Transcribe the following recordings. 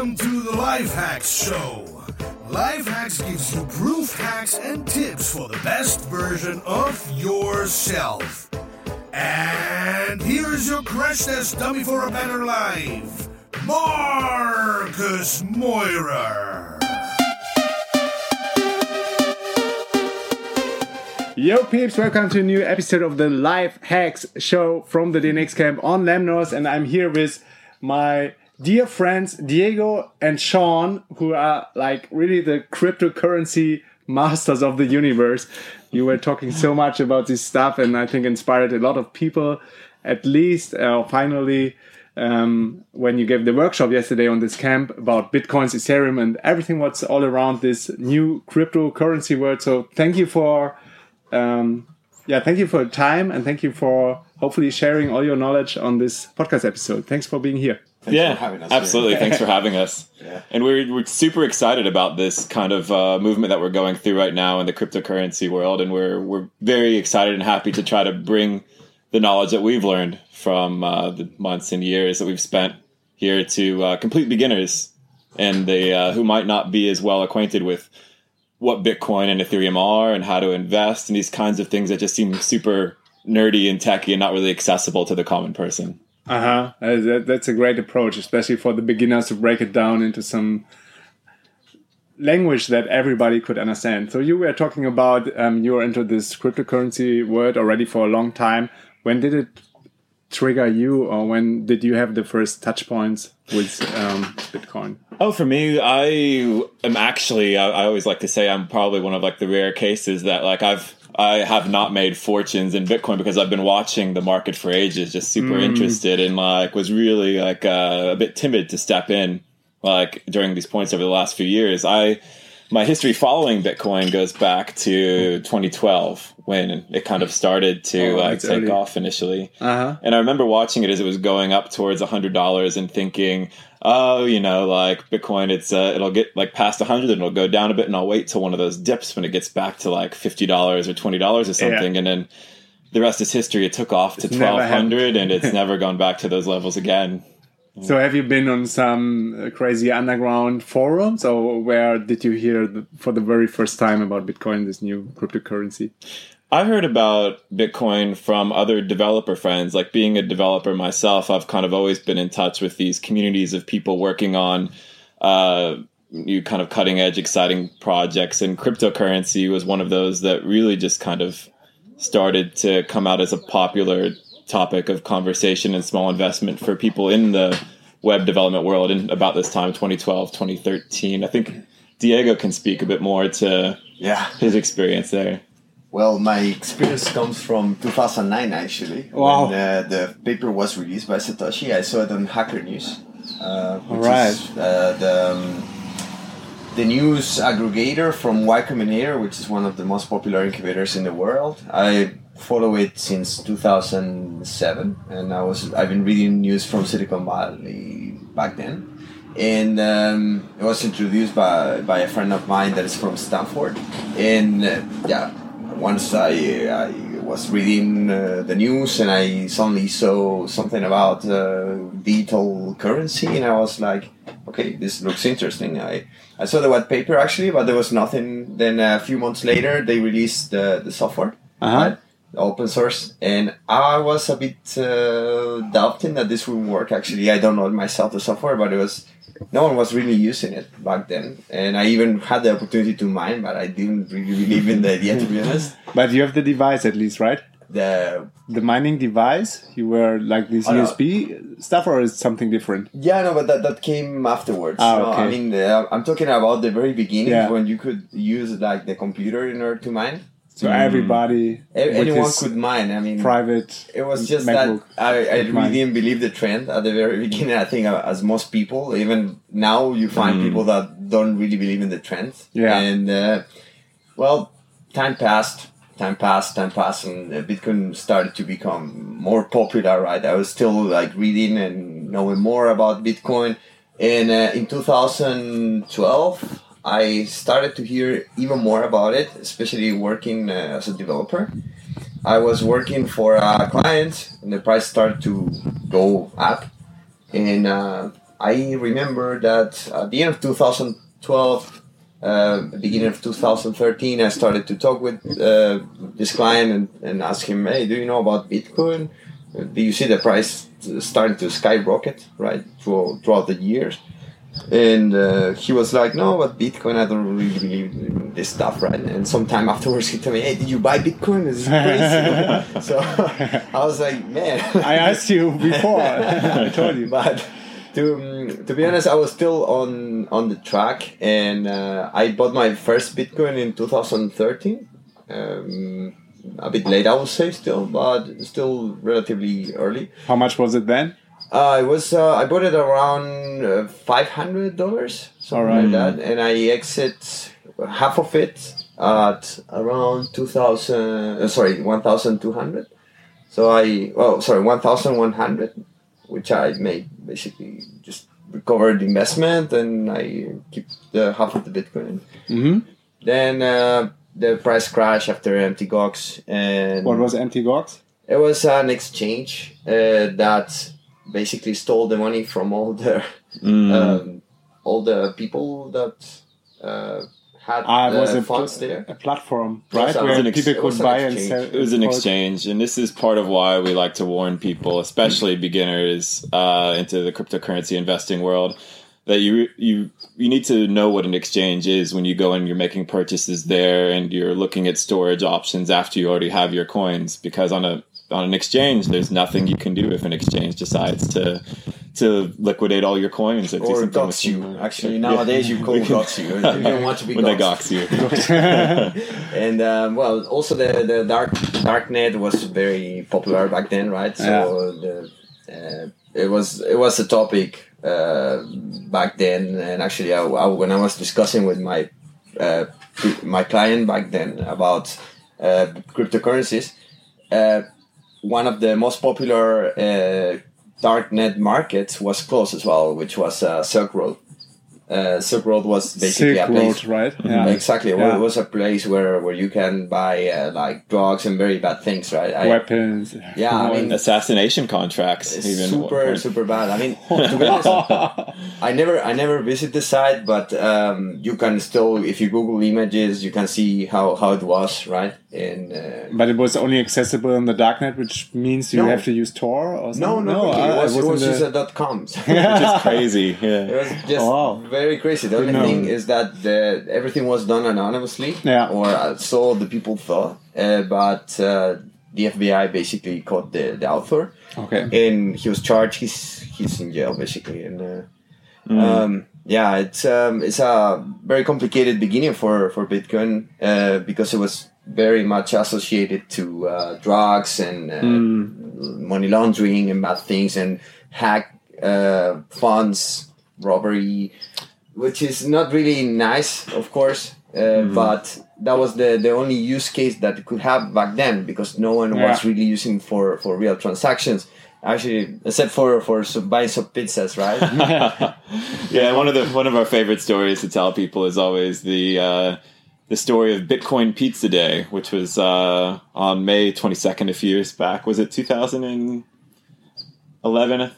Welcome to the Life Hackz Show. Life Hackz gives you proof hacks and tips for the best version of yourself. And here's your crash test dummy for a better life, Marcus Meurer. Yo peeps, welcome to a new episode of the Life Hackz show from the DNX camp on Lemnos and I'm here with my dear friends Diego and Sean who are like really the cryptocurrency masters of the universe. You were talking so much about this stuff and I think inspired a lot of people at least uh, finally um, when you gave the workshop yesterday on this camp about bitcoins ethereum and everything what's all around this new cryptocurrency world so thank you for um, yeah, thank you for your time and thank you for hopefully sharing all your knowledge on this podcast episode. Thanks for being here. Thanks yeah, absolutely. Thanks for having us. Yeah. And we're, we're super excited about this kind of uh, movement that we're going through right now in the cryptocurrency world. And we're, we're very excited and happy to try to bring the knowledge that we've learned from uh, the months and years that we've spent here to uh, complete beginners and they uh, who might not be as well acquainted with what Bitcoin and Ethereum are and how to invest and these kinds of things that just seem super nerdy and techy and not really accessible to the common person. Uh huh. Uh, that's a great approach, especially for the beginners to break it down into some language that everybody could understand. So you were talking about um, you were into this cryptocurrency world already for a long time. When did it trigger you, or when did you have the first touch points with um, Bitcoin? Oh, for me, I am actually. I, I, always like to say I'm probably one of like the rare cases that like I've I have not made fortunes in Bitcoin because I've been watching the market for ages, just super mm. interested and like was really like uh, a bit timid to step in like during these points over the last few years. I my history following Bitcoin goes back to 2012 when it kind of started to oh, like take early. off initially. Uh-huh. And I remember watching it as it was going up towards $100 and thinking, oh, you know, like Bitcoin, it's uh, it'll get like past 100 and it'll go down a bit and I'll wait till one of those dips when it gets back to like $50 or $20 or something. Yeah. And then the rest is history. It took off to 1200 and it's never gone back to those levels again. So have you been on some uh, crazy underground forums, or where did you hear the, for the very first time about Bitcoin, this new cryptocurrency? I heard about Bitcoin from other developer friends. Like being a developer myself, I've kind of always been in touch with these communities of people working on uh, new kind of cutting edge, exciting projects. And cryptocurrency was one of those that really just kind of started to come out as a popular topic of conversation and small investment for people in the web development world in about this time 2012 2013 i think diego can speak a bit more to yeah his experience there well my experience comes from 2009 actually wow. when uh, the paper was released by satoshi i saw it on hacker news uh, All right. Is, uh, the, um, the news aggregator from Y Combinator, which is one of the most popular incubators in the world. I follow it since 2007, and I was I've been reading news from Silicon Valley back then, and um, it was introduced by by a friend of mine that is from Stanford, and uh, yeah, once I I was reading uh, the news and I suddenly saw something about uh, digital currency, and I was like, okay, this looks interesting. I I saw the white paper actually, but there was nothing. Then a few months later, they released the the software. Uh-huh. Right? Open source and i was a bit uh, doubting that this would work. Actually i don't know myself the software but it was no one was really using it back then. And i even had the opportunity to mine but i didn't really believe in the idea to be honest. But you have the device at least right? The the mining device? You were like this oh, usb no. stuff or is something different? Yeah no but that, that came afterwards. Ah, okay. i mean uh, i'm talking about the very beginning yeah. when you could use like the computer in order to mine so mm. everybody, anyone could mine. I mean, private. It was just MacBook that I, I really didn't believe the trend at the very beginning. I think uh, as most people, even now, you find mm. people that don't really believe in the trend. Yeah. And uh, well, time passed. Time passed, time passed, and uh, Bitcoin started to become more popular. Right, I was still like reading and knowing more about Bitcoin. And uh, in 2012, I started to hear even more about it, especially working uh, as a developer. I was working for a client, and the price started to go up, and uh, I remember that at the end of 2012, uh, beginning of 2013, I started to talk with uh, this client and, and ask him, hey, do you know about Bitcoin? Do you see the price starting to skyrocket, right, throughout, throughout the years? And uh, he was like, no, but Bitcoin, I don't really believe in this stuff, right? And sometime afterwards, he told me, hey, did you buy Bitcoin? This is crazy. so I was like, man. I asked you before. I told you. but to um, to be honest, I was still on on the track, and uh, I bought my first Bitcoin in 2013. Um, a bit late, I would say, still, but still relatively early. How much was it then? Uh, it was uh, I bought it around uh, five hundred dollars, something Alright. like that, and I exit half of it at around two thousand. Uh, sorry, one thousand two hundred. So I well, sorry, one thousand one hundred, which I made basically just recovered the investment, and I keep the half of the Bitcoin. hmm Then uh, the price crash after Mt. Gox, and What was Mt. Gox? it was an exchange uh, that basically stole the money from all the Mm. um, all the people that uh, had Ah, the was a, funds pl- there. a platform, right? Where an ex- people could an buy and sell. It was an exchange, and this is part of why we like to warn people, especially beginners uh, into the cryptocurrency investing world, that you you you need to know what an exchange is when you go and you're making purchases there, and you're looking at storage options after you already have your coins, because on a on an exchange, there's nothing you can do if an exchange decides to to liquidate all your coins or, do Or dox you. them. Actually, Yeah. nowadays you call dox you. You don't want to be when they doxed. gox you. And um, well, also the the dark dark net was very popular back then, right? So the uh, it was it was a topic uh, back then, and actually, I, I, when I was discussing with my uh, my client back then about uh, cryptocurrencies, uh, one of the most popular uh, darknet markets was closed as well, which was uh, Silk Road. Uh, Silk Road was basically Silk a place. Road, right? Yeah. Exactly. Well, Yeah. it was a place where, where you can buy uh, like drugs and very bad things, right? I, Weapons. Yeah, I mean, Assassination contracts, even super super bad. I mean, to be honest, I never I never visit the site, but um, you can still if you Google images, you can see how, how it was, right? And uh, But it was only accessible on the darknet, which means you No. have to use Tor or something. no, no, really, ah, it was, it in was the- just a dot com. So which is crazy. Yeah. It was just Wow. very crazy. The only know. thing is that the, everything was done anonymously, Yeah. or uh, so the people thought. Uh, but uh, the FBI basically caught the, the author, Okay. and he was charged. He's he's in jail basically, and uh, um, yeah, it's um, it's a very complicated beginning for for Bitcoin uh, because it was very much associated to uh, drugs and uh, money laundering and bad things and hack uh, funds, robbery, which is not really nice, of course. Uh, But that was the, the only use case that it could have back then because no one was really using for, for real transactions. Actually, except for for some, buying some pizzas, right? yeah, one of the one of our favorite stories to tell people is always the uh, the story of Bitcoin Pizza Day, which was uh, on May twenty second a few years back. Was it two thousand and eleven?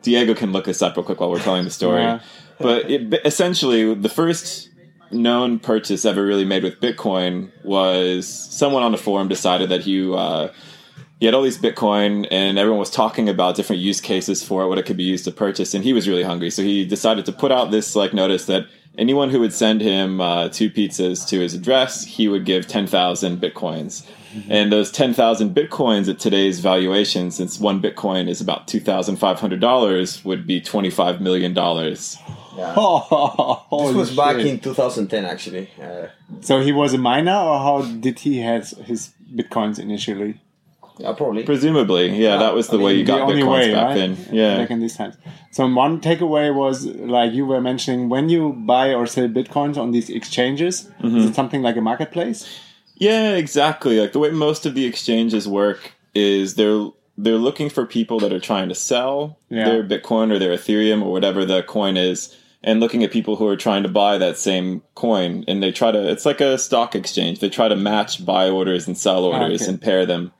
Diego can look this up real quick while we're telling the story. Yeah. But it, essentially, the first known purchase ever really made with Bitcoin was someone on the forum decided that he uh, he had all these Bitcoin and everyone was talking about different use cases for it, what it could be used to purchase, and he was really hungry, so he decided to put out this like notice that anyone who would send him uh, two pizzas to his address, he would give ten thousand Bitcoins. And those ten thousand bitcoins at today's valuation, since one bitcoin is about two thousand five hundred dollars, would be twenty five million dollars. Yeah. Oh, This was back in 2010, actually. Uh, So he was a miner, or how did he have his bitcoins initially? Yeah, probably. Presumably, yeah, that was the I way mean, you got bitcoins way, back right? then. Yeah, Back in these times. So one takeaway was like you were mentioning when you buy or sell bitcoins on these exchanges, Mm-hmm. is it something like a marketplace? Yeah, exactly. Like the way most of the exchanges work is they're they're looking for people that are trying to sell Yeah. their Bitcoin or their Ethereum or whatever the coin is, and looking at people who are trying to buy that same coin, and they try to. It's like a stock exchange. They try to match buy orders and sell orders okay. and pair them,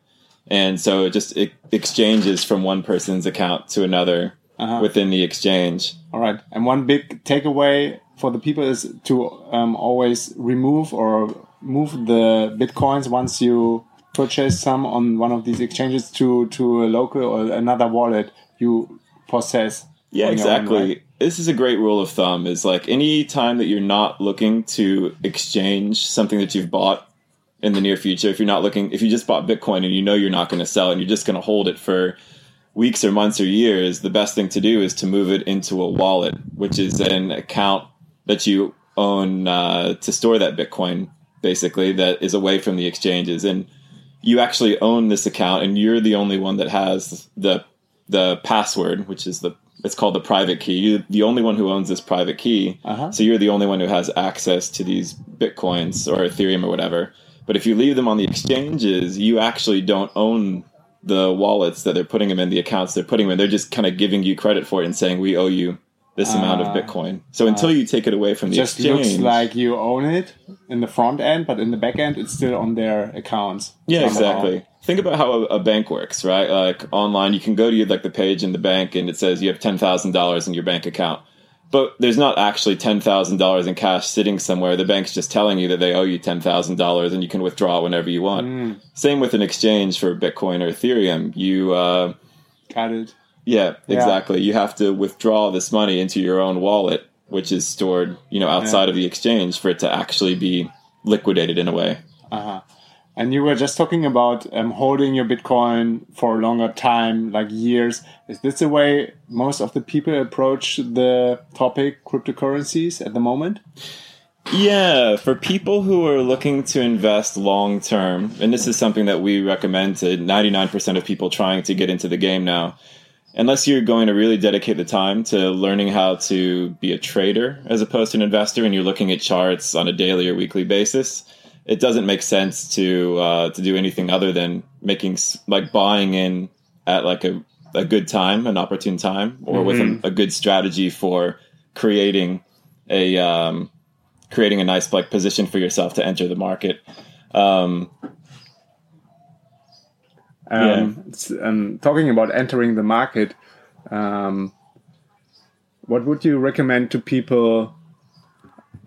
and so it just it exchanges from one person's account to another. within the exchange. All right. And one big takeaway for the people is to um, always remove or move the bitcoins once you purchase some on one of these exchanges to to a local or another wallet you possess. Yeah, your own, exactly. right? This is a great rule of thumb is like any time that you're not looking to exchange something that you've bought in the near future, if you're not looking if you just bought Bitcoin and you know you're not going to sell and you're just going to hold it for weeks or months or years, the best thing to do is to move it into a wallet, which is an account that you own uh, to store that Bitcoin, basically, that is away from the exchanges. And you actually own this account, and you're the only one that has the the password, which is the it's called the private key. You're the only one who owns this private key, Uh-huh. so you're the only one who has access to these bitcoins or Ethereum or whatever. But if you leave them on the exchanges, you actually don't own the wallets that they're putting them in, the accounts they're putting them in. They're just kind of giving you credit for it and saying, we owe you this amount of Ah. Bitcoin. So until you take it away from the Just exchange. looks like you own it in the front end, but in the back end, it's still on their accounts. Yeah, exactly. Think about how a, a bank works, right? Like online, you can go to your, like the page in the bank, and it says you have ten thousand dollars in your bank account, but there's not actually ten thousand dollars in cash sitting somewhere. The bank's just telling you that they owe you ten thousand dollars, and you can withdraw whenever you want. Mm. Same with an exchange for Bitcoin or Ethereum. You, uh, it. yeah, Yeah. exactly. You have to withdraw this money into your own wallet, which is stored, you know, outside of the exchange for it to actually be liquidated in a way. Uh-huh. And you were just talking about um, holding your Bitcoin for a longer time, like years. Is this the way most of the people approach the topic cryptocurrencies at the moment? Yeah, for people who are looking to invest long term, and this is something that we recommend to 99% of people trying to get into the game now, unless you're going to really dedicate the time to learning how to be a trader as opposed to an investor and you're looking at charts on a daily or weekly basis, it doesn't make sense to uh, to do anything other than making like buying in at like a, a good time, an opportune time, or with a, a good strategy for creating a um, creating a nice like position for yourself to enter the market. Um, Um, um, talking about entering the market, um, what would you recommend to people?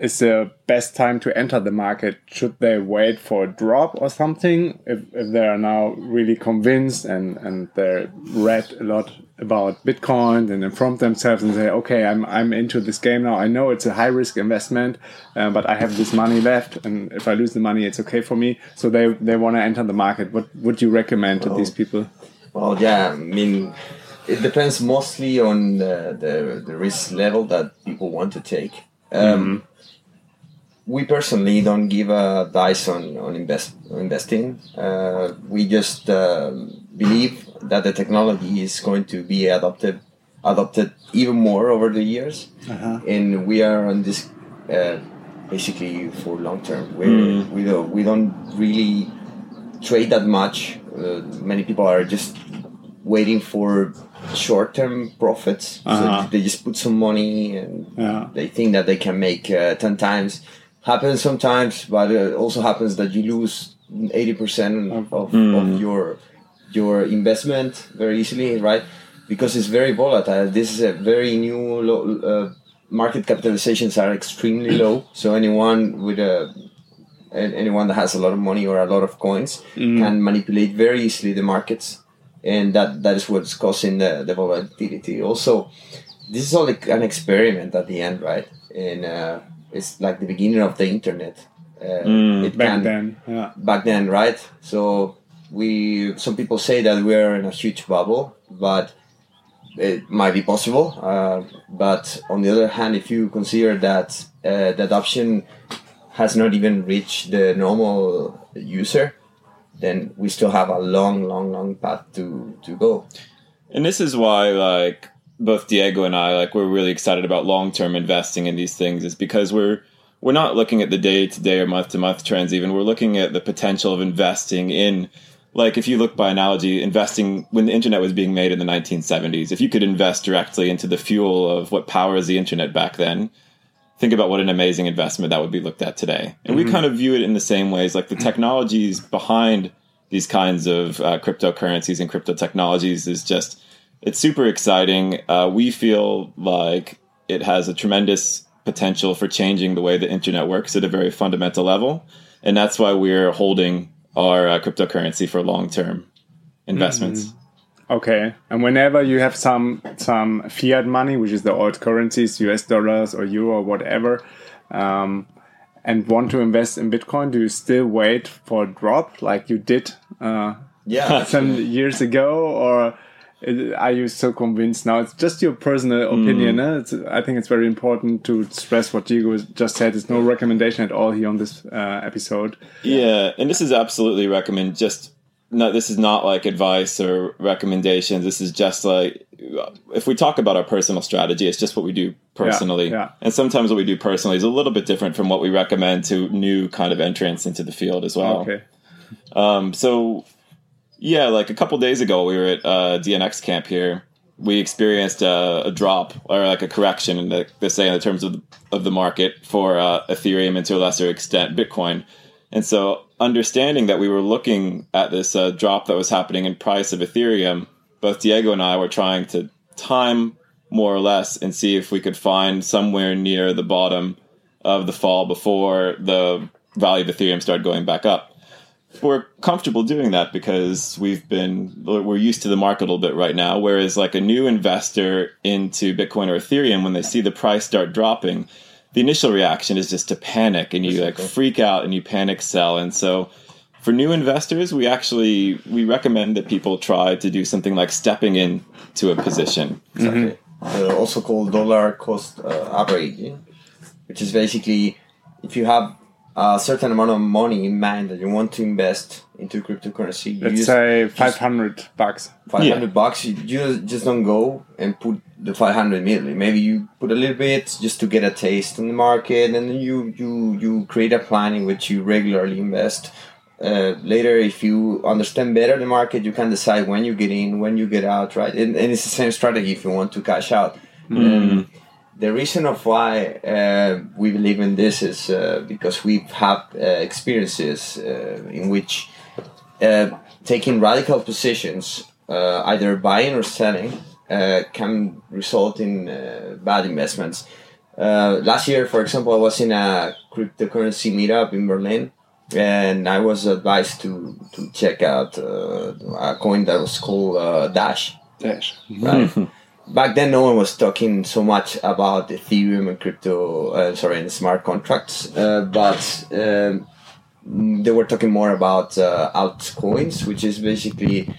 Is the best time to enter the market? Should they wait for a drop or something? If, if they are now really convinced and, and they read a lot about Bitcoin and inform themselves and say, okay, I'm, I'm into this game now. I know it's a high risk investment, uh, but I have this money left. And if I lose the money, it's okay for me. So they, they want to enter the market. What would you recommend to these people? Well, yeah, I mean, it depends mostly on the, the, the risk level that people want to take. Um, We personally don't give advice on, on, invest, on investing. Uh, we just um, believe that the technology is going to be adopted adopted even more over the years, and we are on this uh, basically for long term. We we don't we don't really trade that much. Uh, many people are just waiting for short term profits. Uh-huh. So they just put some money and Yeah. they think that they can make uh, 10 times. Happens sometimes, but it also happens that you lose 80% of, of your your investment very easily, right? Because it's very volatile. This is a very new low, uh, market capitalizations are extremely low. So anyone with a anyone that has a lot of money or a lot of coins can manipulate very easily the markets and that that is what's causing the, the volatility also this is all like an experiment at the end right and uh, it's like the beginning of the internet. Uh, it Back can- then, yeah. back then right? So we some people say that we're in a huge bubble but it might be possible. Uh, but on the other hand if you consider that uh, the adoption has not even reached the normal user then we still have a long long long path to to go. And this is why, like, both Diego and I, like, we're really excited about long term investing in these things, is because we're we're not looking at the day to day or month to month trends. Even we're looking at the potential of investing in, like, if you look by analogy, investing when the internet was being made in the 1970s. If you could invest directly into the fuel of what powers the internet back then, think about what an amazing investment that would be looked at today. And we kind of view it in the same ways, like the technologies behind these kinds of uh, cryptocurrencies and crypto technologies is just it's super exciting. Uh, we feel like it has a tremendous potential for changing the way the internet works at a very fundamental level, and that's why we're holding our uh, cryptocurrency for long term investments. Okay, and whenever you have some some fiat money, which is the old currencies, US dollars or euro or whatever, um, and want to invest in Bitcoin, do you still wait for a drop like you did uh, Yeah, some years ago, or i- are you so convinced now? It's just your personal opinion. eh? It's, I think it's very important to stress what Diego just said. It's no recommendation at all here on this uh, episode. Yeah, and this is absolutely recommend. Just no, this is not like advice or recommendations. This is just like if we talk about our personal strategy, it's just what we do personally. yeah. And sometimes what we do personally is a little bit different from what we recommend to new kind of entrants into the field as well. Okay. Um, so yeah, like a couple days ago, we were at uh, DNX camp here. We experienced uh, a drop or like a correction in the, the say in the terms of the, of the market for uh, Ethereum and to a lesser extent Bitcoin. And so, understanding that we were looking at this uh, drop that was happening in price of Ethereum, both Diego and I were trying to time more or less and see if we could find somewhere near the bottom of the fall before the value of Ethereum started going back up we're comfortable doing that because we've been we're used to the market a little bit right now. Whereas like a new investor into bitcoin or ethereum when they see the price start dropping the initial reaction is just to panic and you like freak out and you panic sell. And so for new investors we actually we recommend that people try to do something like stepping in to a position. Exactly. Uh, also called dollar cost uh, averaging, which is basically if you have a certain amount of money in mind that you want to invest into cryptocurrency, you Let's use say 500 bucks. 500 Yeah. bucks, you just, just don't go and put the 500 immediately. Maybe you put a little bit just to get a taste in the market, and then you, you, you create a plan in which you regularly invest. Uh, later, if you understand better the market, you can decide when you get in, when you get out, right? And, and it's the same strategy if you want to cash out. Um, the reason of why uh, we believe in this is uh, because we've had uh, experiences uh, in which uh, taking radical positions, uh, either buying or selling, uh, can result in uh, bad investments. Uh, last year, for example, I was in a cryptocurrency meetup in Berlin, and I was advised to to check out uh, a coin that was called uh, Dash Dash. right? Back then, no one was talking so much about Ethereum and crypto, uh, sorry, and smart contracts, uh, but um, they were talking more about uh, altcoins, which is basically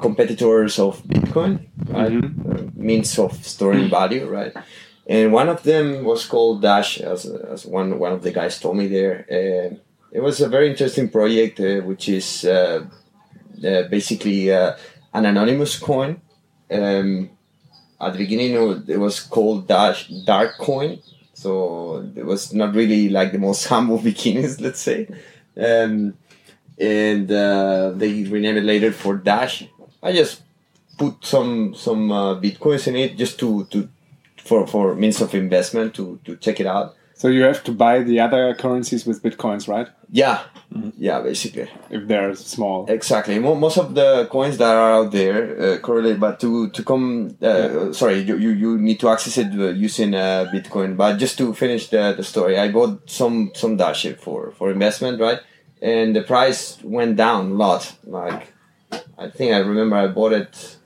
competitors of Bitcoin, right? Uh, means of storing value, right? And one of them was called Dash, as, as one one of the guys told me there. It was a very interesting project, uh, which is uh, uh, basically uh, an anonymous coin. Um, at the beginning, it was, called Dash Dark Coin, so it was not really like the most humble beginnings, let's say. Um, and uh, they renamed it later for Dash. I just put some some uh, bitcoins in it just to to for for means of investment to to check it out. So you have to buy the other currencies with bitcoins, right? Yeah, yeah, basically. If they're small. Exactly. Most of the coins that are out there uh, correlate, but to to come, uh, sorry, you, you you need to access it uh, using uh, Bitcoin. But just to finish the, the story, I bought some some Dash for for investment, right? And the price went down a lot. Like I think I remember I bought it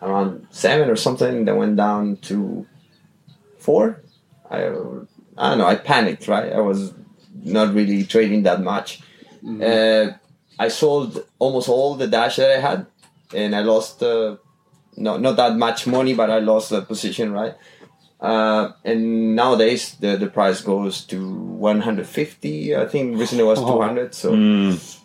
around seven or something. That went down to four. I I don't know. I panicked, right? I was not really trading that much. Uh, I sold almost all the dash that I had, and I lost uh, no not that much money, but I lost the position, right? Uh, and nowadays the, the price goes to 150. I think recently it was Oh. 200. So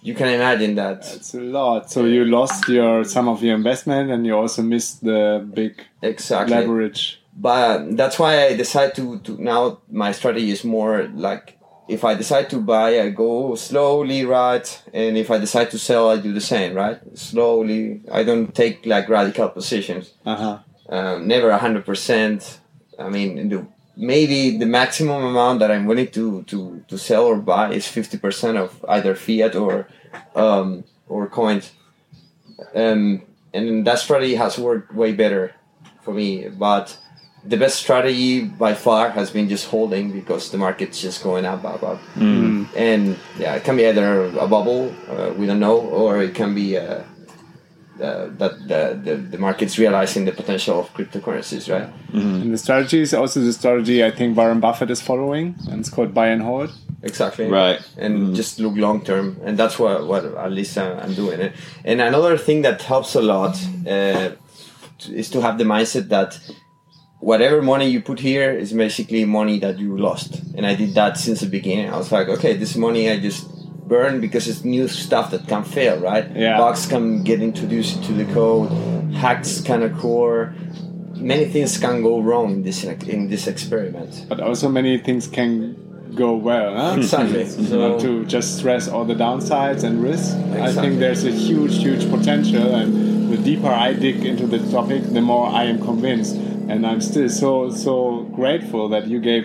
you can imagine that It's a lot. So you lost your some of your investment, and you also missed the big exactly. leverage. But that's why I decide to, to now my strategy is more like if I decide to buy, I go slowly, right? And if I decide to sell, I do the same, right? Slowly. I don't take like radical positions. Uh huh. Um, never a hundred percent. I mean, the, maybe the maximum amount that I'm willing to to, to sell or buy is fifty percent of either fiat or um, or coins. Um, and that strategy has worked way better for me. But the best strategy by far has been just holding because the market's just going up, up, up. And yeah, it can be either a bubble, uh, we don't know, or it can be uh, uh, that the, the, the market's realizing the potential of cryptocurrencies, right? And the strategy is also the strategy I think Warren Buffett is following, and it's called buy and hold. Exactly. Right. And just look long term, and that's what what at least I'm doing. And another thing that helps a lot uh, is to have the mindset that whatever money you put here is basically money that you lost. And I did that since the beginning. I was like, okay, this money I just burn because it's new stuff that can fail, right? Yeah. Bugs can get introduced into the code, hacks can occur. Many things can go wrong in this in this experiment. But also many things can go well. Huh? Exactly. So Not to just stress all the downsides and risks. I think there's a huge, huge potential, and the deeper I dig into the topic, the more I am convinced. And I'm still so so grateful that you gave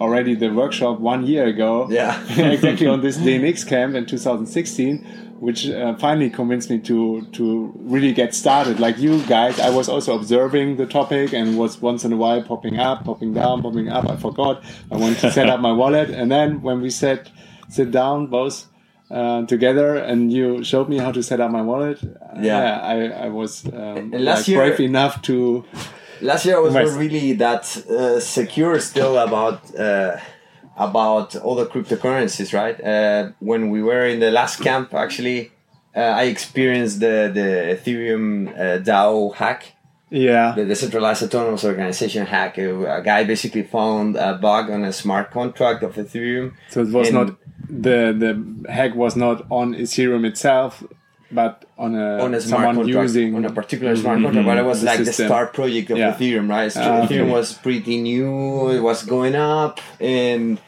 already the workshop one year ago. Yeah. exactly on this DNX camp in 2016, which uh, finally convinced me to to really get started. Like you guys, I was also observing the topic and was once in a while popping up, popping down, popping up. I forgot. I wanted to set up my wallet, and then when we sat sit down both. Uh, together, and you showed me how to set up my wallet. Yeah. I, I was um, like, year- brave enough to. Last year I was not really that uh, secure still about uh, about all the cryptocurrencies, right? Uh, when we were in the last camp, actually, uh, I experienced the the Ethereum uh, DAO hack, Yeah, the decentralized autonomous organization hack. A, a guy basically found a bug on a smart contract of Ethereum. so it was not the the hack was not on Ethereum itself, but on a, on a smart someone contract, using on a particular smart contract, but it was the like the system. star project of Yeah. Ethereum, right? So Ah, Ethereum okay. was pretty new; it was going up, and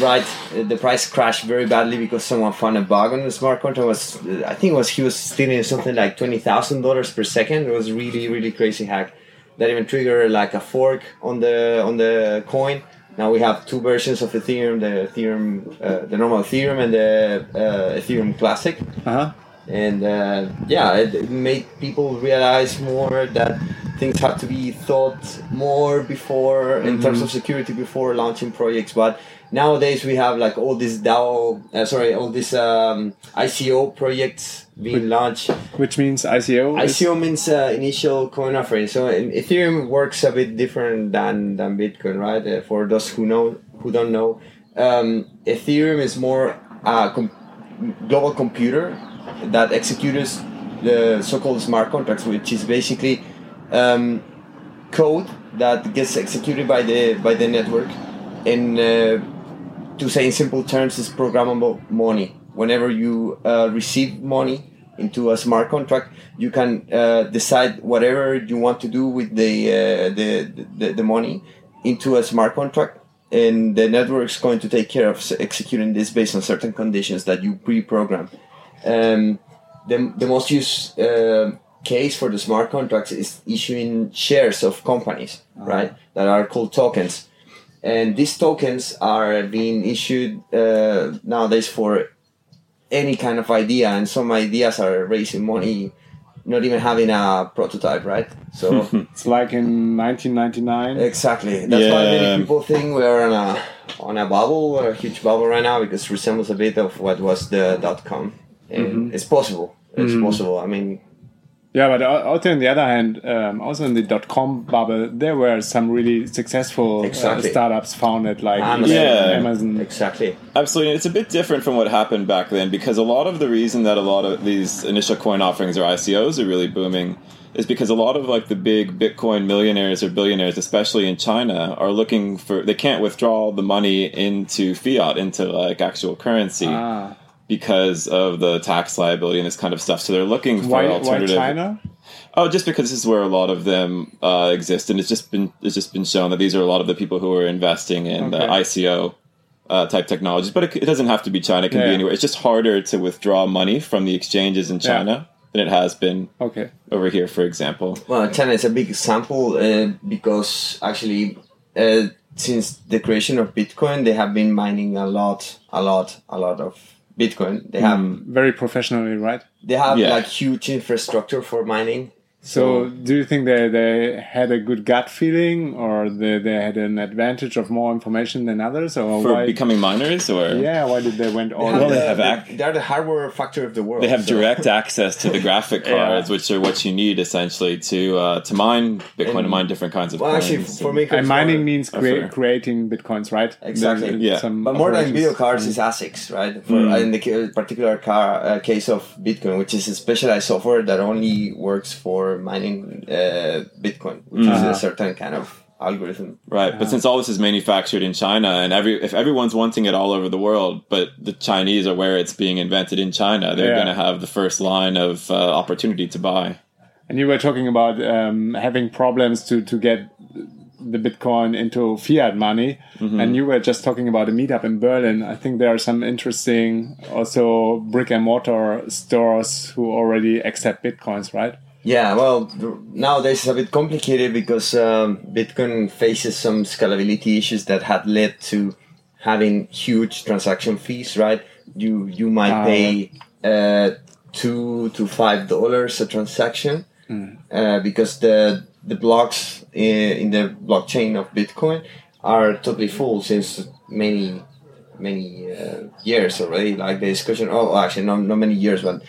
right, uh, the price crashed very badly because someone found a bug on the smart contract. Was uh, I think it was he was stealing something like twenty thousand dollars per second. It was really really crazy hack that even triggered like a fork on the on the coin. Now we have two versions of Ethereum: the Ethereum, uh, the normal Ethereum, and the uh, Ethereum Classic Uh-huh. And uh, yeah, it, made people realize more that things have to be thought more before in terms of security before launching projects. But nowadays we have like all these DAO, uh, sorry, all these um, ICO projects being launched. Which means ICO. is- ICO means uh, initial coin offering. So um, Ethereum works a bit different than than Bitcoin, right? Uh, for those who know who don't know, um, Ethereum is more a com- global computer that executes the so-called smart contracts, which is basically um, code that gets executed by the by the network, and uh, to say in simple terms, is programmable money. Whenever you uh, receive money into a smart contract, you can uh, decide whatever you want to do with the, uh, the, the the money into a smart contract, and the network is going to take care of executing this based on certain conditions that you pre-program. Um, the, the most used uh, case for the smart contracts is issuing shares of companies, right? That are called tokens. And these tokens are being issued uh, nowadays for any kind of idea, and some ideas are raising money, not even having a prototype, right? So It's like in 1999. exactly, that's why many people think we're on a on a bubble, a huge bubble right now, because it resembles a bit of what was the dot com, and it's possible. It's possible. I mean, Yeah, but also on the other hand, um, also in the dot com bubble, there were some really successful uh, startups founded, like Amazon. Yeah. Amazon. exactly. Absolutely. It's a bit different from what happened back then because a lot of the reason that a lot of these initial coin offerings or ICOs are really booming is because a lot of like the big Bitcoin millionaires or billionaires, especially in China, are looking for they can't withdraw the money into fiat, into like actual currency Ah, because of the tax liability and this kind of stuff. So they're looking for why, why alternative China? Oh, just because this is where a lot of them uh, exist, and it's just been it's just been shown that these are a lot of the people who are investing in the Okay. ICO uh, type technologies. But it, it doesn't have to be China; it can Yeah. be anywhere. It's just harder to withdraw money from the exchanges in Yeah. China than it has been Okay. over here, for example. Well, China is a big example uh, because actually, uh, since the creation of Bitcoin, they have been mining a lot, a lot, a lot of Bitcoin. They mm. have Very professionally, right? they have Yeah. like huge infrastructure for mining, So, do you think they, they had a good gut feeling, or they, they had an advantage of more information than others, or For why? becoming miners, or yeah, why did they went all? They have Well, in? they the- have the- ac- they're the hardware factor of the world. they have so- direct access to the graphic Yeah. cards, which are what you need essentially to uh, to mine Bitcoin, And- to mine different kinds of Well, coins. actually, for and- me, And mining means crea- fair. creating bitcoins, right? Exactly. There's Yeah. some But more than video cards is ASICs, right? For, Mm. In the particular car, uh, case of Bitcoin, which is a specialized software that only works for mining uh, Bitcoin, which Mm. is Uh-huh. a certain kind of algorithm. Right, but since all this is manufactured in China, and every if everyone's wanting it all over the world, but the Chinese are where it's being invented in China, they're Yeah. going to have the first line of uh, opportunity to buy. And you were talking about um, having problems to, to get the Bitcoin into fiat money. Mm-hmm. And you were just talking about a meetup in Berlin. I think there are some interesting also brick and mortar stores who already accept Bitcoins, right? Yeah, well, nowadays it's a bit complicated because um, Bitcoin faces some scalability issues that had led to having huge transaction fees. Right? You you might Ah, pay uh, two to five dollars a transaction uh, because the the blocks in, in the blockchain of Bitcoin are totally full since many many uh, years already. Like the discussion, oh, actually, not, not many years, but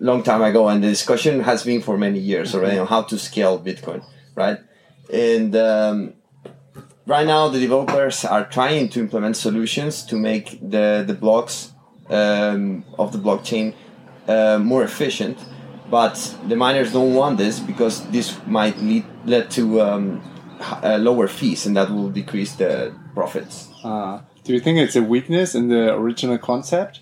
long time ago, and the discussion has been for many years already on how to scale Bitcoin, right? And um, right now, the developers are trying to implement solutions to make the the blocks um, of the blockchain uh, more efficient. But the miners don't want this because this might lead lead to um, uh, lower fees, and that will decrease the profits. Uh, do you think it's a weakness in the original concept?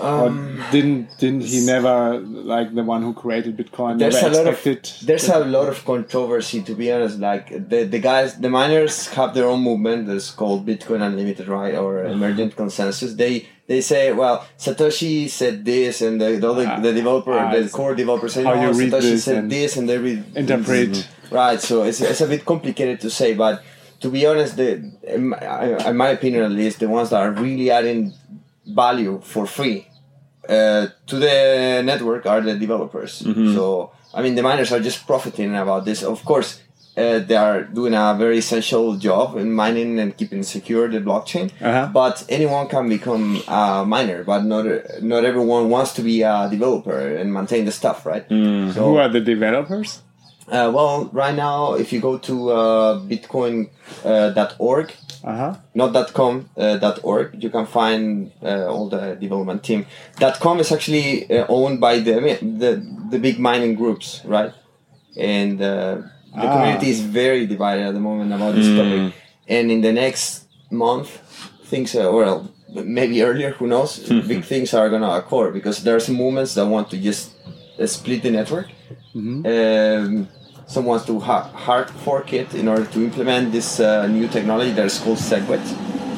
Or didn't didn't he never like the one who created Bitcoin? there's a lot of there's a lot of controversy to be honest like the, the guys the miners have their own movement that's called bitcoin unlimited right or emergent consensus they they say well satoshi said this and the the, other, Ah, the developer ah, the core developer said no satoshi this said and this and they read interpret. Right, so it's, it's a bit complicated to say, but to be honest, the in my, in my opinion at least, the ones that are really adding value for free uh, to the network are the developers. So I mean, the miners are just profiting about this. Of course, uh, they are doing a very essential job in mining and keeping secure the blockchain. Uh-huh. But anyone can become a miner, but not not everyone wants to be a developer and maintain the stuff, right? So, Who are the developers? Uh, well, right now, if you go to uh, bitcoin.org, Uh huh. not .com, uh, .org, you can find uh, all the development team. .com is actually uh, owned by the, the the big mining groups, right? And uh, the Ah. community is very divided at the moment about this topic. And in the next month, things are, well, maybe earlier, who knows? big things are gonna occur because there's movements that want to just split the network. Um, some wants to ha- hard fork it in order to implement this uh, new technology that is called SegWit.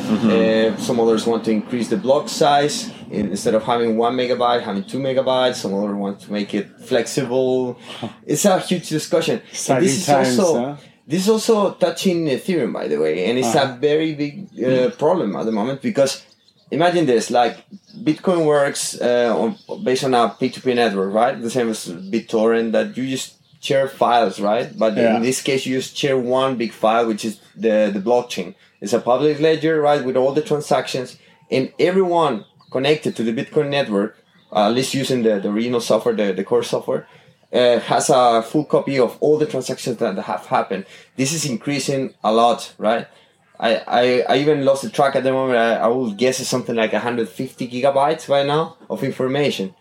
Uh, some others want to increase the block size In- instead of having one megabyte, having two megabytes. Some others want to make it flexible. It's a huge discussion. This is times, also huh? this is also touching Ethereum, by the way, and it's Uh-huh. a very big uh, problem at the moment because imagine this: like Bitcoin works uh, on, based on a P2P network, right? The same as BitTorrent, that you just share files, right? But Yeah. in this case, you just share one big file, which is the the blockchain. It's a public ledger, right, with all the transactions, and everyone connected to the Bitcoin network, uh, at least using the, the original software, the, the core software, uh, has a full copy of all the transactions that have happened. This is increasing a lot, right? I, I, I even lost the track at the moment. I, I would guess it's something like 150 gigabytes right now of information.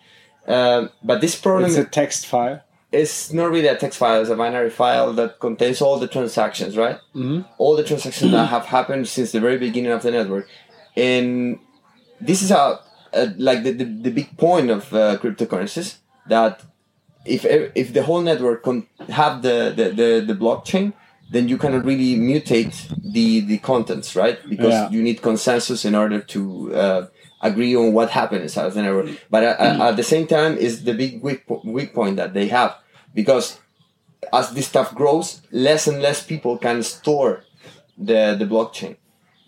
Um, but this problem is a text file. it's not really a text file, it's a binary file that contains all the transactions, right? Mm-hmm. All the transactions that have happened since the very beginning of the network. And this is a, a like the, the, the big point of uh, cryptocurrencies that if if the whole network can have the, the, the, the blockchain, then you cannot really mutate the, the contents, right? Because Yeah. you need consensus in order to uh, agree on what happened inside the network. But at, at- at the same time, is the big weak, po- weak point that they have because as this stuff grows, less and less people can store the the blockchain,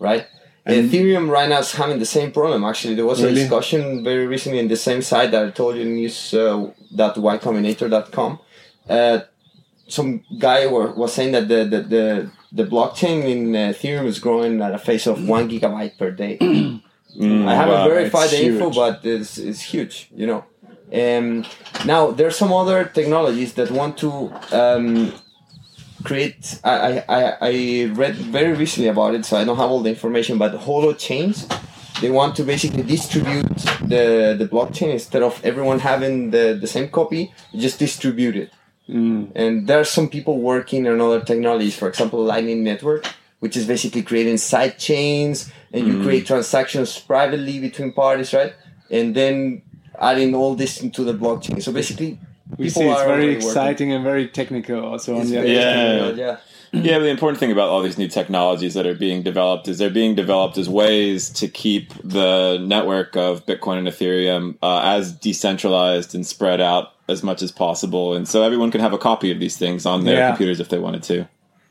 right? Ethereum right now is having the same problem. Actually, there was a discussion very recently in the same site that I told you news uh, that ycombinator.com. uh, some guy were, was saying that the the, the, the blockchain in Ethereum is growing at a pace of one gigabyte per day. I haven't wow, verified the info, huge. but it's, it's huge, you know. Um, now there's some other technologies that want to um, create. I, I, I- I read very recently about it, so I don't have all the information. But Holochains, they want to basically distribute the the blockchain instead of everyone having the the same copy, just distribute it. Mm. And there are some people working on other technologies, for example, Lightning Network, which is basically creating side chains and you mm. create transactions privately between parties, right? And then adding all this into the blockchain. So basically, people see it's are very already working. exciting and very technical also on the very other Yeah. yeah. Yeah, the important thing about all these new technologies that are being developed is they're being developed as ways to keep the network of Bitcoin and Ethereum uh, as decentralized and spread out as much as possible, and so everyone can have a copy of these things on their Yeah. computers if they wanted to.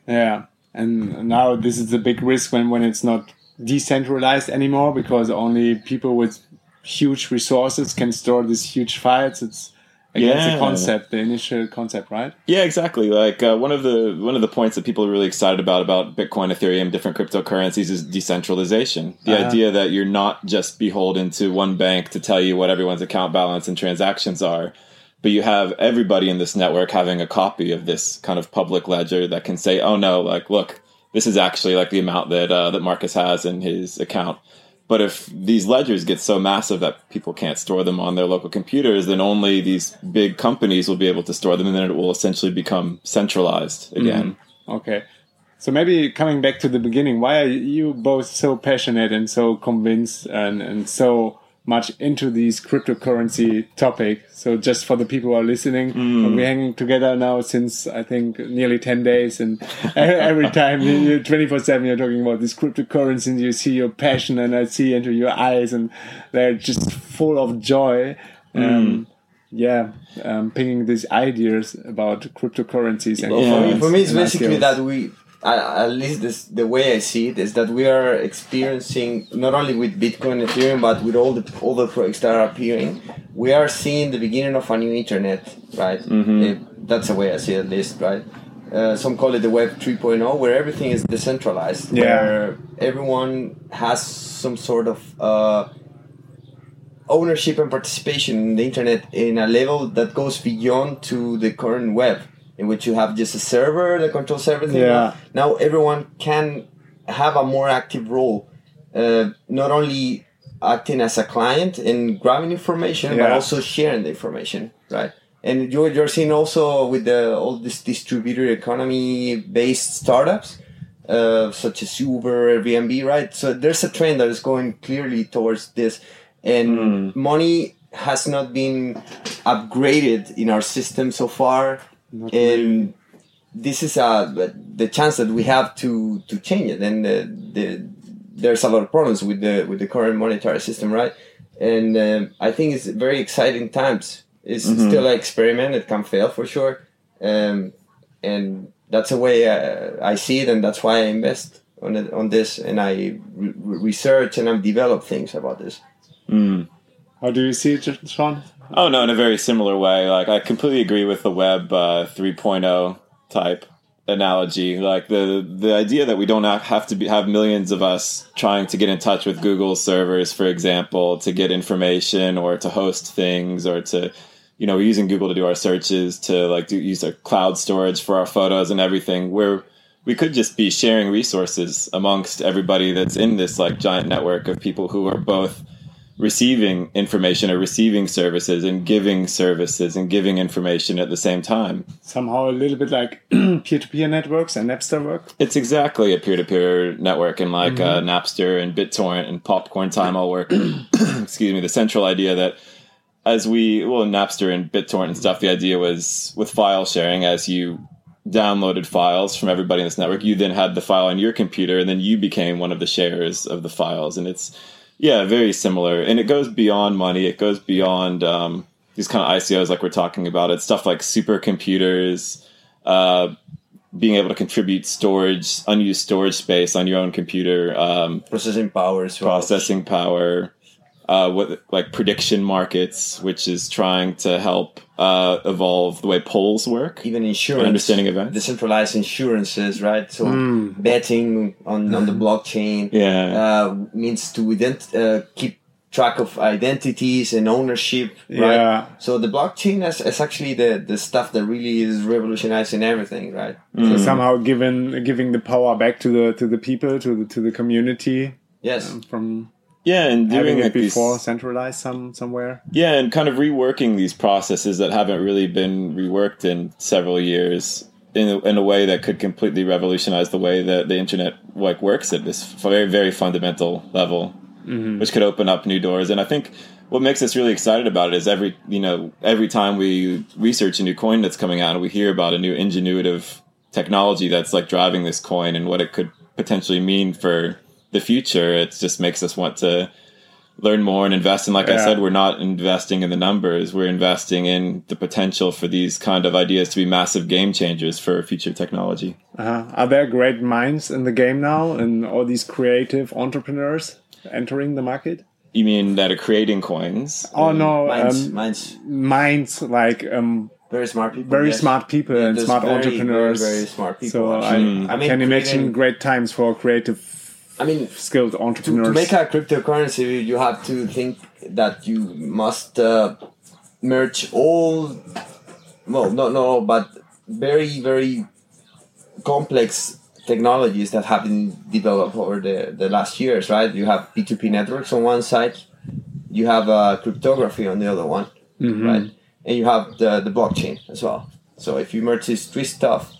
Yeah, and now this is the big risk when when it's not decentralized anymore because only people with huge resources can store these huge files. It's against the Yeah. concept, the initial concept, right? Yeah, exactly. Like uh, one of the one of the points that people are really excited about about Bitcoin, Ethereum, different cryptocurrencies is decentralization. The Uh-huh. idea that you're not just beholden to one bank to tell you what everyone's account balance and transactions are, but you have everybody in this network having a copy of this kind of public ledger that can say, "Oh no, like look, this is actually like the amount that uh, that Marcus has in his account." But if these ledgers get so massive that people can't store them on their local computers, then only these big companies will be able to store them, and then it will essentially become centralized mm-hmm. again. Okay. So maybe coming back to the beginning, why are you both so passionate and so convinced and, and so much into these cryptocurrency topic? So just for the people who are listening, we're hanging together now since I think nearly 10 days and every time you 24 7 you're talking about these cryptocurrencies and you see your passion and I see into your eyes and they're just full of joy. Um, yeah, um, picking these ideas about cryptocurrencies and Well, for, me, for me, it's basically that we, uh, at least this, the way I see it, is that we are experiencing not only with Bitcoin and Ethereum, but with all the all the projects that are appearing, we are seeing the beginning of a new internet, right? Eh, that's the way I see it, at least, right? Uh, some call it the Web 3.0, where everything is decentralized, Yeah. where everyone has some sort of uh, ownership and participation in the internet in a level that goes beyond to the current web in which you have just a server that controls everything Yeah. now everyone can have a more active role uh, not only acting as a client and grabbing information but also sharing the information right and you're, you're seeing also with the all this distributed economy based startups uh, such as Uber, Airbnb, right? So there's a trend that is going clearly towards this, and money has not been upgraded in our system so far, and this is uh, the chance that we have to to change it. And uh, the, there's a lot of problems with the with the current monetary system, right? And um I think it's very exciting times. It's still an experiment; it can fail for sure, um, and that's the way uh, I see it, and that's why I invest on it, on this, and I re- re- research and I develop things about this. How do you see it, Sean? Oh no, in a very similar way. Like I completely agree with the web uh, 3.0 type analogy. Like the the idea that we don't have to be, have millions of us trying to get in touch with Google servers, for example, to get information or to host things or to you know we're using Google to do our searches to like do use our cloud storage for our photos and everything. Where we could just be sharing resources amongst everybody that's in this like giant network of people who are both receiving information or receiving services and giving services and giving information at the same time. Somehow a little bit like peer-to-peer networks and Napster work. It's exactly a peer-to-peer network, and like uh, Napster and BitTorrent and Popcorn Time all work. excuse me. The central idea that as we well Napster and BitTorrent and stuff, the idea was with file sharing as you downloaded files from everybody in this network, you then had the file on your computer, and then you became one of the sharers of the files, and it's yeah, very similar, and it goes beyond money. It goes beyond um, these kind of ICOs, like we're talking about. It's stuff like supercomputers, uh, being able to contribute storage, unused storage space on your own computer, um, Processing power processing power. Uh, what like prediction markets, which is trying to help uh, evolve the way polls work. even insurance Understanding events. decentralized insurances right so betting on, on the blockchain Yeah. uh, means to ident- uh, keep track of identities and ownership right Yeah. so the blockchain is, is actually the, the stuff that really is revolutionizing everything right So somehow giving giving the power back to the to the people to the to the community yes from yeah, and having doing it like these- before centralized some somewhere. Yeah, and kind of reworking these processes that haven't really been reworked in several years in a, in a way that could completely revolutionize the way that the internet like works at this very very fundamental level, mm-hmm. which could open up new doors. And I think what makes us really excited about it is every you know every time we research a new coin that's coming out and we hear about a new ingenuitive technology that's like driving this coin and what it could potentially mean for the future, it just makes us want to learn more and invest. And like I said, we're not investing in the numbers. We're investing in the potential for these kind of ideas to be massive game changers for future technology. Uh-huh. Are there great minds in the game now, and all these creative entrepreneurs entering the market? You mean that are creating coins? Oh no, mine's, um, mine's minds like um, very smart people very yes. smart people and smart very, entrepreneurs. very, very smart people so I, actually. I, I mean, can imagine creating- great times for creative, i mean skilled to, entrepreneurs. to make a cryptocurrency, you have to think that you must uh, merge all, well, no, no, but very, very complex technologies that have been developed over the, the last years, right? You have P2P networks on one side, you have uh, cryptography on the other one, right? And you have the, the blockchain as well. So if you merge these three stuff,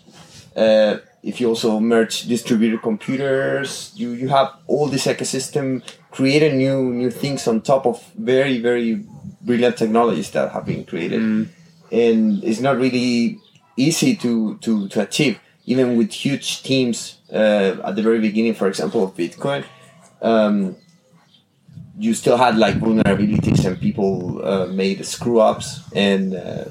uh, if you also merge distributed computers, you, you have all this ecosystem creating new new things on top of very very brilliant technologies that have been created, and it's not really easy to to, to achieve even with huge teams uh, at the very beginning. For example, of Bitcoin. Um, you still had like vulnerabilities and people uh, made screw ups and uh,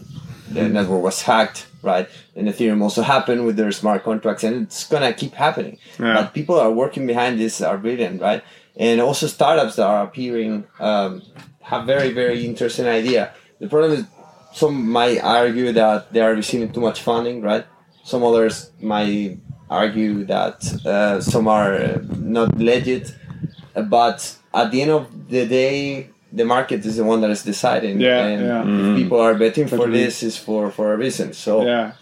the network was hacked, right? And Ethereum also happened with their smart contracts, and it's gonna keep happening. Yeah. But people are working behind this are brilliant, right? And also startups that are appearing um, have very very interesting idea. The problem is some might argue that they are receiving too much funding, right? Some others might argue that uh, some are uh, not legit, but at the end of the day, the market is the one that is deciding. Yeah, and yeah. if people are betting for Totally. this, is for for a reason. So yeah.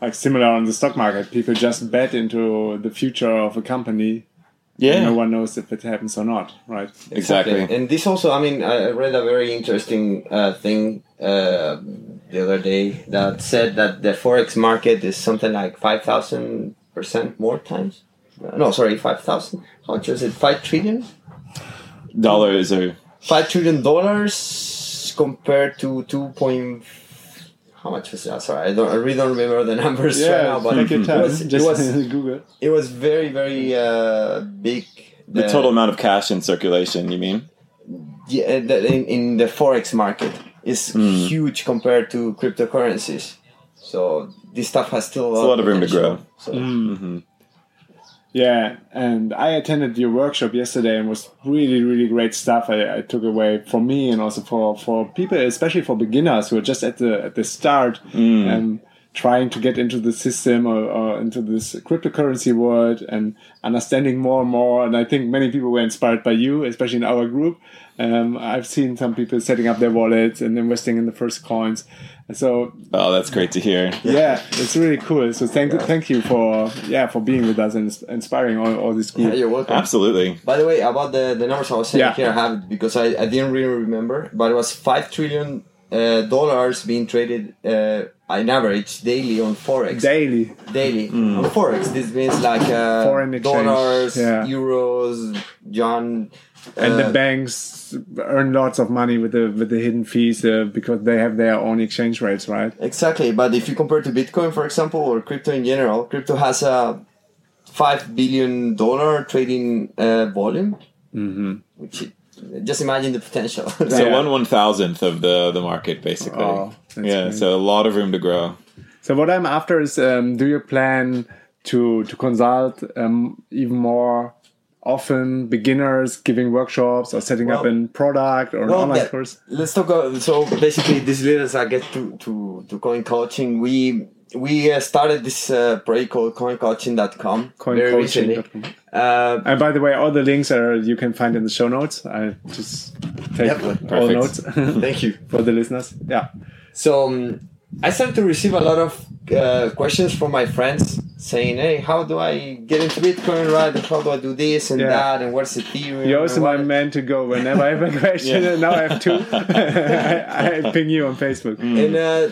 Like similar on the stock market, people just bet into the future of a company. Yeah, No one knows if it happens or not, right? exactly. And this also, I mean, I read a very interesting uh, thing uh, the other day that said that the forex market is something like five thousand percent more times. Uh, No, sorry, five thousand. How much is it? Five trillion. Dollars are Five trillion dollars compared to two point. How much was that? Sorry, I don't. I really don't remember the numbers right Yeah, now. But take your it time. was, it was Google. it was very very uh, big. the total amount of cash in circulation. You mean? yeah, the, in, in the forex market is Hmm. huge compared to cryptocurrencies. So this stuff has still a a lot of room to grow. So Mm. Yeah, and I attended your workshop yesterday and was really, really great stuff. I, I took away for me and also for, for people, especially for beginners who are just at the at the start and trying to get into the system or, or into this cryptocurrency world and understanding more and more. And I think many people were inspired by you, especially in our group. Um, I've seen some people setting up their wallets and investing in the first coins. And so Oh, that's great to hear. yeah, it's really cool. So thank thank you for yeah for being with us and inspiring all, all this yeah, you're welcome. Absolutely. By the way, about the, the numbers I was saying Yeah. here, I have it because I, I didn't really remember, but it was five trillion uh, dollars being traded uh, on average daily on forex. Daily, daily on forex. This means like uh, Foreign exchange, dollars, yeah. euros, John. And uh, the banks earn lots of money with the with the hidden fees uh, because they have their own exchange rates, right? Exactly, but if you compare to Bitcoin, for example, or crypto in general, crypto has a five billion dollar trading uh, volume, mm-hmm. which it, just imagine the potential. So Yeah. one one thousandth of the the market, basically. Oh, yeah, great. so a lot of room to grow. So what I'm after is, um, do you plan to to consult um, even more often beginners giving workshops or setting up Well- a product or an online that- course? Let's talk. About, so basically, these leads us, I get to to to coin coaching. We we uh, started this uh, project called coincoaching.com very recently. Coincoaching.com. Uh, And by the way, all the links are you can find in the show notes. I just take Yep, all perfect. notes thank you. for the listeners. Yeah. So um, I started to receive a lot of uh, questions from my friends saying, "Hey, how do I get into Bitcoin? Right? And how do I do this and Yeah. that? And what's Ethereum?" You're also my man to go whenever I have a question. Yeah. And now I have two. I, I ping you on Facebook. and uh,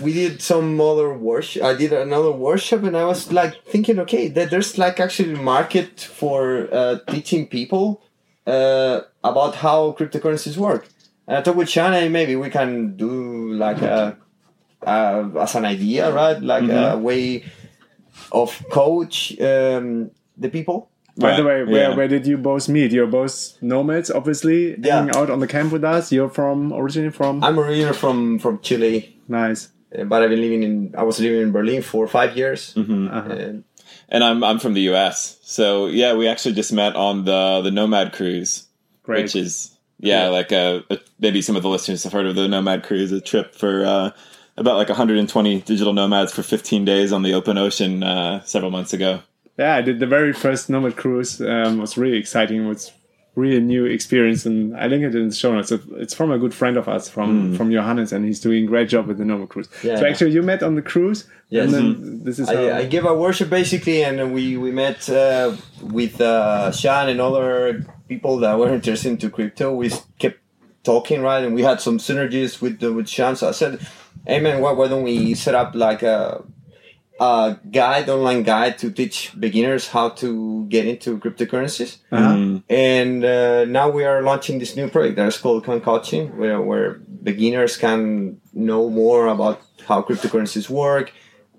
we did some other worship. I did another workshop, and I was like thinking, okay, that there's like actually a market for uh, teaching people uh, about how cryptocurrencies work. And I talked with hey, maybe we can do like a, uh, as an idea, right? Like a way of coach um, the people. By the way, where, yeah. where did you both meet? You're both nomads, obviously, Yeah. hanging out on the camp with us. You're from originally from I'm originally from from Chile, nice. uh, but I've been living in. I was living in Berlin for five years. Uh-huh. And and I'm I'm from the U.S. So yeah, we actually just met on the the Nomad cruise, Great. which is yeah, like a, a maybe some of the listeners have heard of the Nomad cruise, a trip for uh, about like 120 digital nomads for 15 days on the open ocean uh, several months ago. yeah, I did the very first nomad cruise. Um, was really exciting. It was really new experience, and I link it in the show notes. It's from a good friend of us from from Johannes, and he's doing a great job with the nomad cruise. Yeah. So actually, you met on the cruise, Yes. and then this is how, I, I gave a worship basically, and we we met uh, with uh, Sean and other people that were interested into crypto. We kept talking, right, and we had some synergies with the, with Sean. So I said, "Hey man, why, why don't we set up like a a guide, online guide to teach beginners how to get into cryptocurrencies?" Uh-huh. And uh, now we are launching this new project that is called Coin Coaching, where, where beginners can know more about how cryptocurrencies work,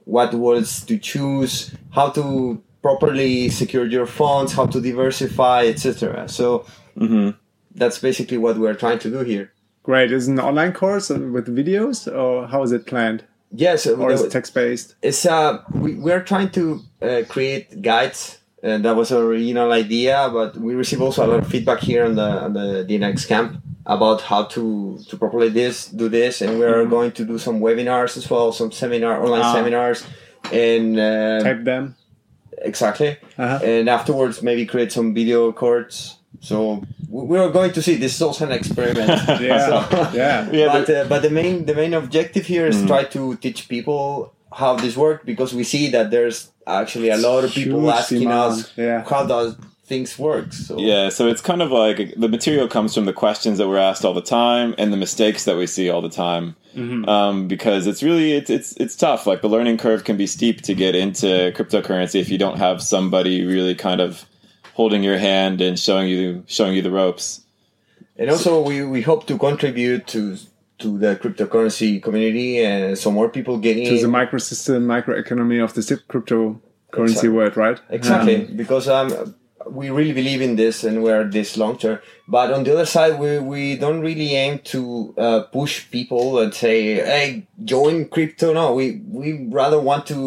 what words to choose, how to properly secure your funds, how to diversify, etc. So hmm that's basically what we're trying to do here. Great. Is it an online course with videos, or how is it planned, Yes, uh, or is it text based? it's uh we, we're trying to uh, create guides and that was our original idea but we receive also a lot of feedback here on the on the DNX camp about how to to properly this do this and we're going to do some webinars as well some seminar online Ah. seminars and uh, Type them. exactly Uh-huh. and afterwards maybe create some video records so we- we're going to see this is also an experiment Yeah, So- yeah. Yeah, but uh, but the main the main objective here is Mm. try to teach people how this works because we see that there's actually a lot of people Huge asking demand, us yeah. how does things work. So Yeah, so it's kind of like the material comes from the questions that we're asked all the time and the mistakes that we see all the time. Um, because it's really it's it's it's tough. Like the learning curve can be steep to get into cryptocurrency if you don't have somebody really kind of holding your hand and showing you showing you the ropes. and also we, we hope to contribute to to the cryptocurrency community and so more people getting To the microsystem, microeconomy of the SIP cryptocurrency Exactly. world, right? Exactly, because um, we really believe in this and we're this long term. But on the other side, we, we don't really aim to uh, push people and say, "Hey, join crypto." No, we we rather want to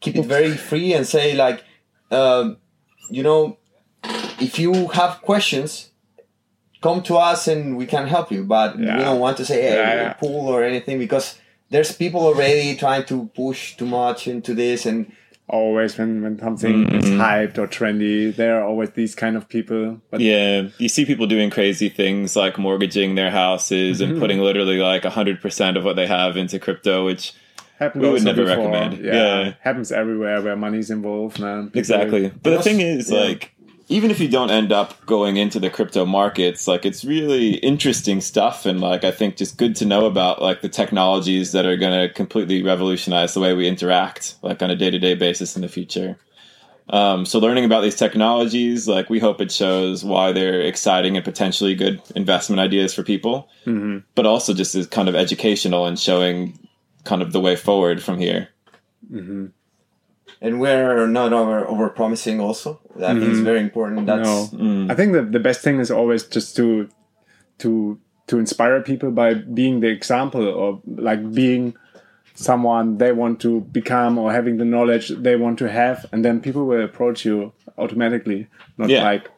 keep it very free and say, like, um, you know, if you have questions. Come to us and we can help you, but Yeah. we don't want to say hey Yeah, yeah. pull or anything because there's people already trying to push too much into this and Always when, when something is Mm-hmm. hyped or trendy, there are always these kind of people. But Yeah, you see people doing crazy things like mortgaging their houses and putting literally like 100% of what they have into crypto, which happened we would also never before. recommend. Yeah, Yeah. happens everywhere where money's involved, man. People- Exactly. But the thing is, yeah. like, even if you don't end up going into the crypto markets, like, it's really interesting stuff. And, like, I think just good to know about, like, the technologies that are going to completely revolutionize the way we interact, like, on a day to day basis in the future. Um, so, learning about these technologies, like, we hope it shows why they're exciting and potentially good investment ideas for people, Mhm. but also just is kind of educational and showing kind of the way forward from here. And we're not over over promising also. That is mm-hmm. very important. That's No. Mm. I think that the best thing is always just to to to inspire people by being the example or like being someone they want to become or having the knowledge they want to have. And then people will approach you automatically not Yeah. like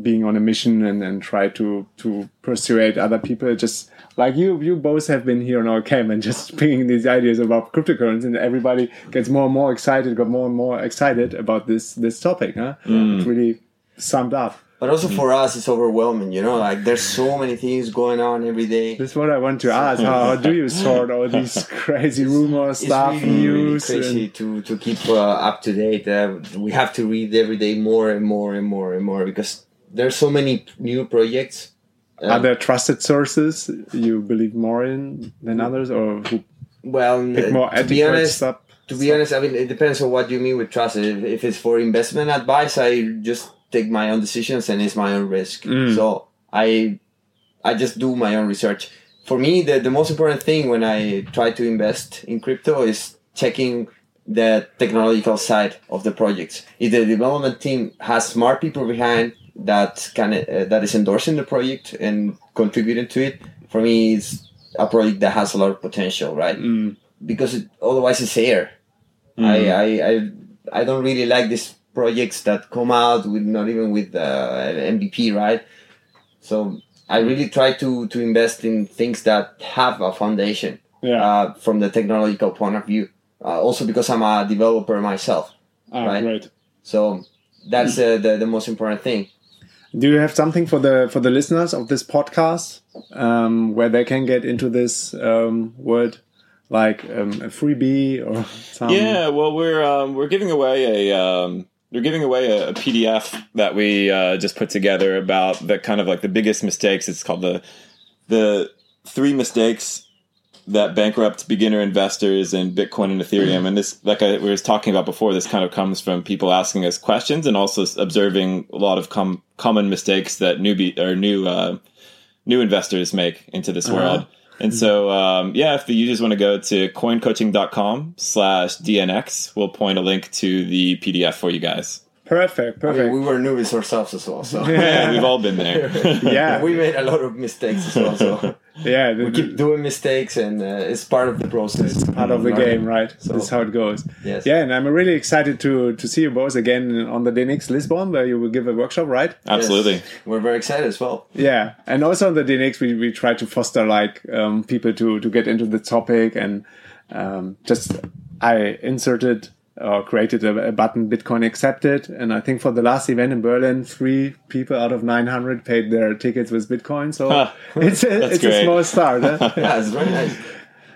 being on a mission and, and try to to persuade other people. Just like you, you both have been here on our camp and just bringing these ideas about cryptocurrency, and everybody gets more and more excited, got more and more excited about this this topic. Huh? It really summed up. But also for us, it's overwhelming. You know, like there's so many things going on every day. That's what I want to ask. How, how do you sort all these crazy rumors, It's stuff, really, really news? crazy and- to to keep uh, up to date. Uh, we have to read every day more and more and more and more because there's so many new projects. Are there trusted sources you believe more in than others, or who Well, pick uh, more to be honest, stuff? To be honest, I mean, it depends on what you mean with trust. If, if it's for investment advice, I just take my own decisions and it's my own risk. Mm. So I, I just do my own research. For me, the, the most important thing when I try to invest in crypto is checking the technological side of the projects. If the development team has smart people behind that can uh, that is endorsing the project and contributing to it, for me, it's a project that has a lot of potential, right? Mm. because it, otherwise it's air. I, I I I don't really like these projects that come out with not even with uh, MVP, right? So I really try to to invest in things that have a foundation Yeah. uh, from the technological point of view. Uh, also because I'm a developer myself, ah, right. great. so that's uh, the the most important thing. Do you have something for the for the listeners of this podcast um, where they can get into this um, word, like um, a freebie or some? Yeah, well, we're um, we're giving away a um, we're giving away a, a PDF that we uh, just put together about the kind of like the biggest mistakes. It's called the the three mistakes that bankrupt beginner investors in Bitcoin and Ethereum. And this, like I was talking about before, this kind of comes from people asking us questions and also observing a lot of com- common mistakes that newbie or new uh, new investors make into this world. And so, um, yeah, if the users want to go to coincoaching.com slash DNX, we'll point a link to the PDF for you guys. Perfect. I Perfect. mean, we were newbies ourselves as well, so Yeah, we've all been there. yeah. we made a lot of mistakes as well. So yeah. the- we keep doing mistakes, and uh, it's part of the process. part of the Learning. game, right? So- This is how it goes. Yes. Yeah, and I'm really excited to to see you both again on the DNX Lisbon, where you will give a workshop, right? Absolutely. Yes. We're very excited as well. Yeah, and also on the DNX, we, we try to foster like um, people to to get into the topic, and um, just I inserted or created a, a button Bitcoin accepted, and I think for the last event in Berlin, three people out of 900 paid their tickets with Bitcoin. So Huh. it's a, That's it's a small start. huh? Yeah, it's very nice.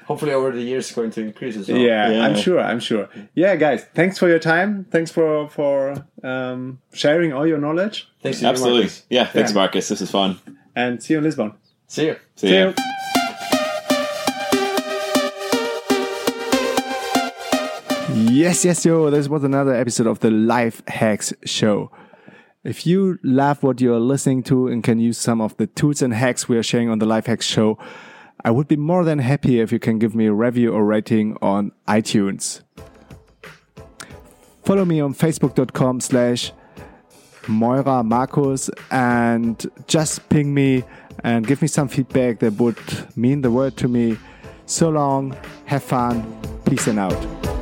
Hopefully, over the years, it's going to increase as well. yeah, Yeah. I'm sure. I'm sure. Yeah, guys, thanks for your time. Thanks for for um, sharing all your knowledge, Thanks to you, Absolutely. Yeah, thanks, Yeah. Marcus. This is fun. and see you in Lisbon. See you. See, See ya. you. Yes, yes, yo. This was another episode of the Life Hackz Show. If you love what you're listening to and can use some of the tools and hacks we are sharing on the Life Hackz Show, I would be more than happy if you can give me a review or rating on iTunes. Follow me on facebook.com slash Meurer Marcus and just ping me and give me some feedback that would mean the world to me. So long, have fun, peace and out.